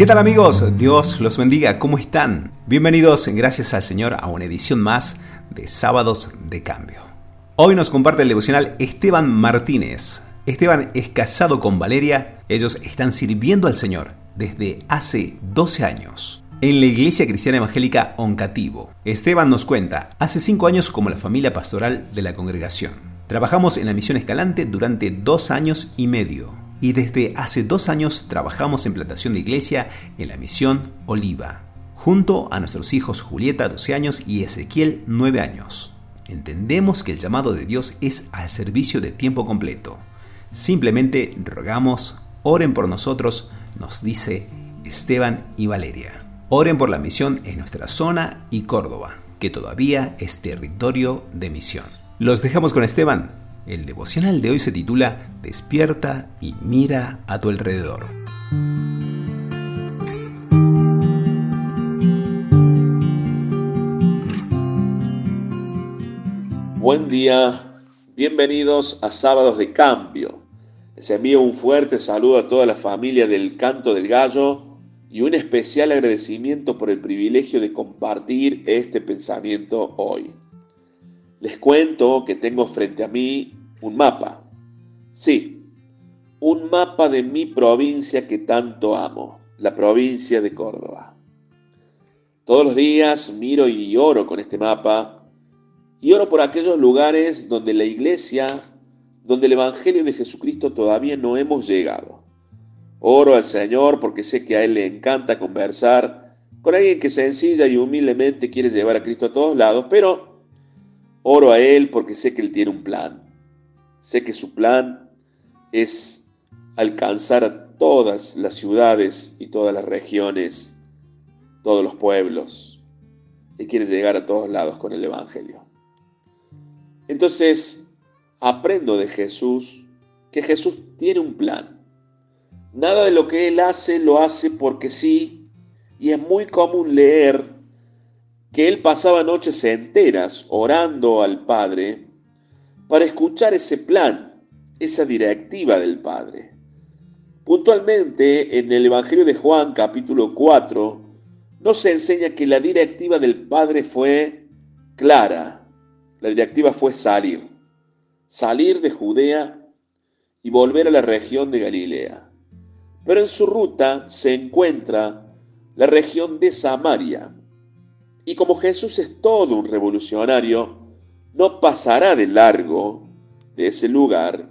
¿Qué tal amigos? Dios los bendiga, ¿cómo están? Bienvenidos, gracias al Señor, a una edición más de Sábados de Cambio. Hoy nos comparte el devocional Esteban Martínez. Esteban es casado con Valeria, ellos están sirviendo al Señor desde hace 12 años en la Iglesia Cristiana Evangélica Oncativo. Esteban nos cuenta, hace 5 años como la familia pastoral de la congregación. Trabajamos en la misión Escalante durante dos años y medio y desde hace dos años trabajamos en plantación de iglesia en la misión Oliva, junto a nuestros hijos Julieta, 12 años, y Ezequiel, 9 años. Entendemos que el llamado de Dios es al servicio de tiempo completo. Simplemente rogamos, oren por nosotros, nos dice Esteban y Valeria. Oren por la misión en nuestra zona y Córdoba, que todavía es territorio de misión. Los dejamos con Esteban. El devocional de hoy se titula Despierta y mira a tu alrededor. Buen día, bienvenidos a Sábados de Cambio. Les envío un fuerte saludo a toda la familia del Canto del Gallo y un especial agradecimiento por el privilegio de compartir este pensamiento hoy. Les cuento que tengo frente a mí un mapa. Sí, un mapa de mi provincia que tanto amo, la provincia de Córdoba. Todos los días miro y oro con este mapa y oro por aquellos lugares donde la iglesia, donde el Evangelio de Jesucristo todavía no hemos llegado. Oro al Señor porque sé que a Él le encanta conversar con alguien que sencilla y humildemente quiere llevar a Cristo a todos lados, pero Oro a Él porque sé que Él tiene un plan. Sé que su plan es alcanzar a todas las ciudades y todas las regiones, todos los pueblos. Él quiere llegar a todos lados con el Evangelio. Entonces, aprendo de Jesús que Jesús tiene un plan. Nada de lo que Él hace lo hace porque sí, y es muy común leer que él pasaba noches enteras orando al Padre para escuchar ese plan, esa directiva del Padre. Puntualmente en el Evangelio de Juan capítulo 4 nos enseña que la directiva del Padre fue clara. La directiva fue salir, salir de Judea y volver a la región de Galilea. Pero en su ruta se encuentra la región de Samaria, y como Jesús es todo un revolucionario, no pasará de largo de ese lugar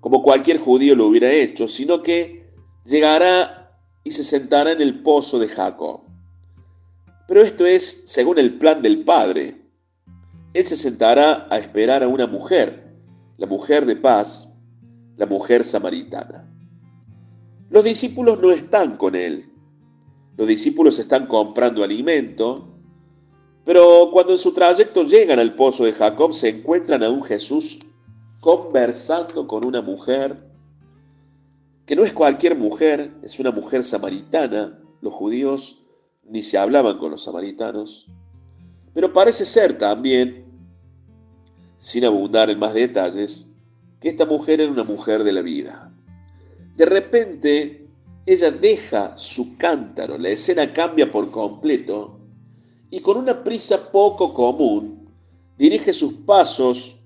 como cualquier judío lo hubiera hecho, sino que llegará y se sentará en el pozo de Jacob. Pero esto es según el plan del Padre. Él se sentará a esperar a una mujer, la mujer de paz, la mujer samaritana. Los discípulos no están con él. Los discípulos están comprando alimento pero cuando en su trayecto llegan al pozo de Jacob, se encuentran a un Jesús conversando con una mujer, que no es cualquier mujer, es una mujer samaritana. Los judíos ni se hablaban con los samaritanos. Pero parece ser también, sin abundar en más detalles, que esta mujer era una mujer de la vida. De repente, ella deja su cántaro, la escena cambia por completo y con una prisa poco común dirige sus pasos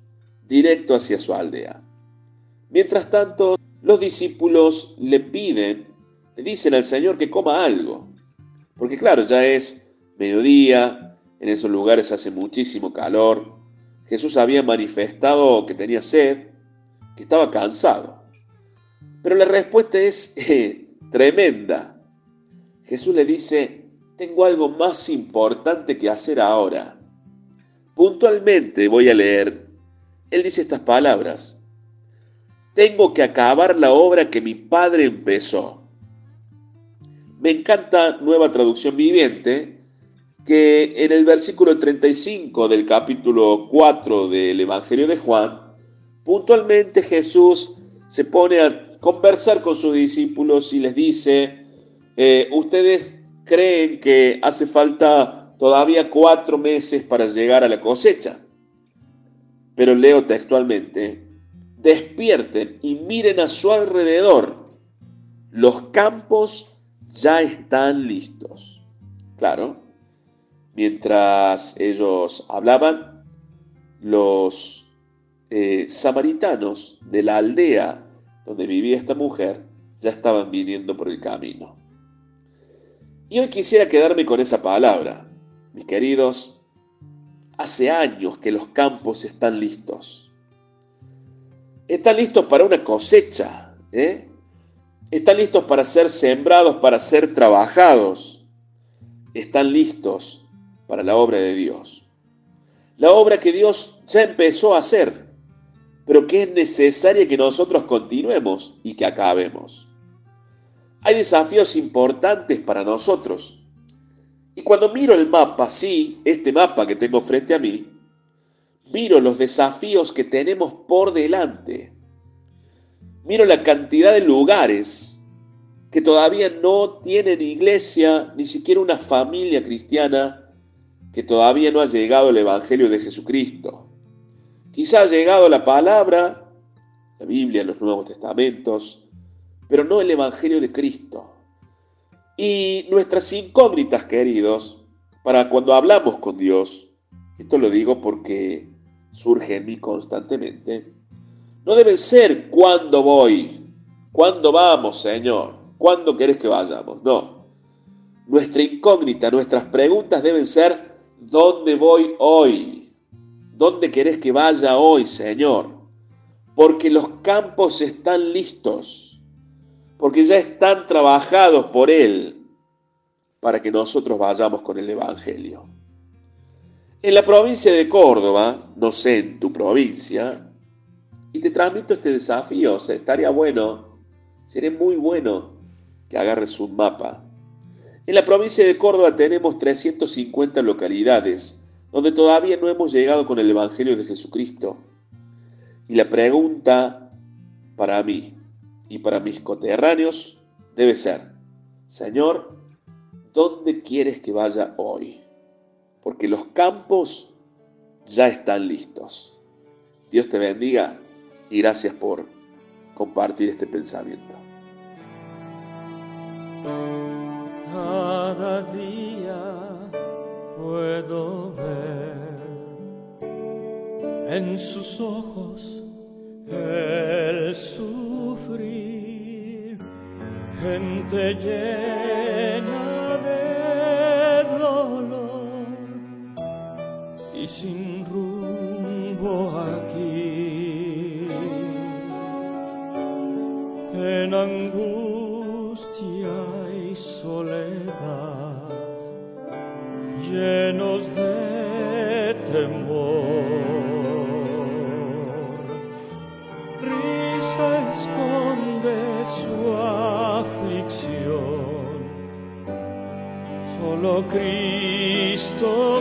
directo hacia su aldea. Mientras tanto, los discípulos le piden, le dicen al Señor que coma algo, porque claro, ya es mediodía, en esos lugares hace muchísimo calor, Jesús había manifestado que tenía sed, que estaba cansado. Pero la respuesta es eh, tremenda. Jesús le dice, tengo algo más importante que hacer ahora. Puntualmente voy a leer. Él dice estas palabras. Tengo que acabar la obra que mi padre empezó. Me encanta nueva traducción viviente que en el versículo 35 del capítulo 4 del Evangelio de Juan, puntualmente Jesús se pone a conversar con sus discípulos y les dice, eh, ustedes creen que hace falta todavía cuatro meses para llegar a la cosecha. Pero leo textualmente, despierten y miren a su alrededor. Los campos ya están listos. Claro, mientras ellos hablaban, los eh, samaritanos de la aldea donde vivía esta mujer ya estaban viniendo por el camino. Y hoy quisiera quedarme con esa palabra. Mis queridos, hace años que los campos están listos. Están listos para una cosecha. ¿eh? Están listos para ser sembrados, para ser trabajados. Están listos para la obra de Dios. La obra que Dios ya empezó a hacer, pero que es necesaria que nosotros continuemos y que acabemos. Hay desafíos importantes para nosotros. Y cuando miro el mapa, sí, este mapa que tengo frente a mí, miro los desafíos que tenemos por delante. Miro la cantidad de lugares que todavía no tienen iglesia, ni siquiera una familia cristiana, que todavía no ha llegado el Evangelio de Jesucristo. Quizá ha llegado la palabra, la Biblia, los Nuevos Testamentos, pero no el Evangelio de Cristo. Y nuestras incógnitas, queridos, para cuando hablamos con Dios, esto lo digo porque surge en mí constantemente, no deben ser cuándo voy, cuándo vamos, Señor, cuándo querés que vayamos, no. Nuestra incógnita, nuestras preguntas deben ser, ¿dónde voy hoy? ¿Dónde querés que vaya hoy, Señor? Porque los campos están listos porque ya están trabajados por Él para que nosotros vayamos con el Evangelio. En la provincia de Córdoba, no sé en tu provincia, y te transmito este desafío, o sea, estaría bueno, sería muy bueno que agarres un mapa. En la provincia de Córdoba tenemos 350 localidades donde todavía no hemos llegado con el Evangelio de Jesucristo. Y la pregunta para mí, y para mis coterráneos debe ser, Señor, ¿dónde quieres que vaya hoy? Porque los campos ya están listos. Dios te bendiga y gracias por compartir este pensamiento. Cada día puedo ver en sus ojos el gente llena de dolor y sin rumbo aquí, en angustia y soledad, llenos de solo Cristo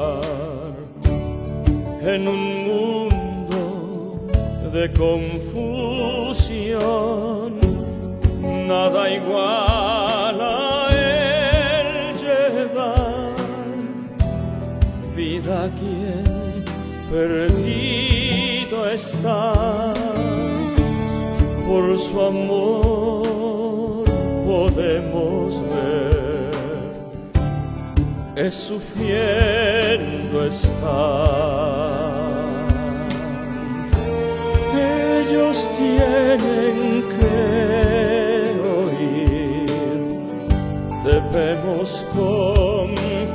en un mundo de confusión, nada igual a Él llevar vida a quien perdido está por su amor podemos ver. Es sufriendo Ellos tienen que oír, debemos compartir.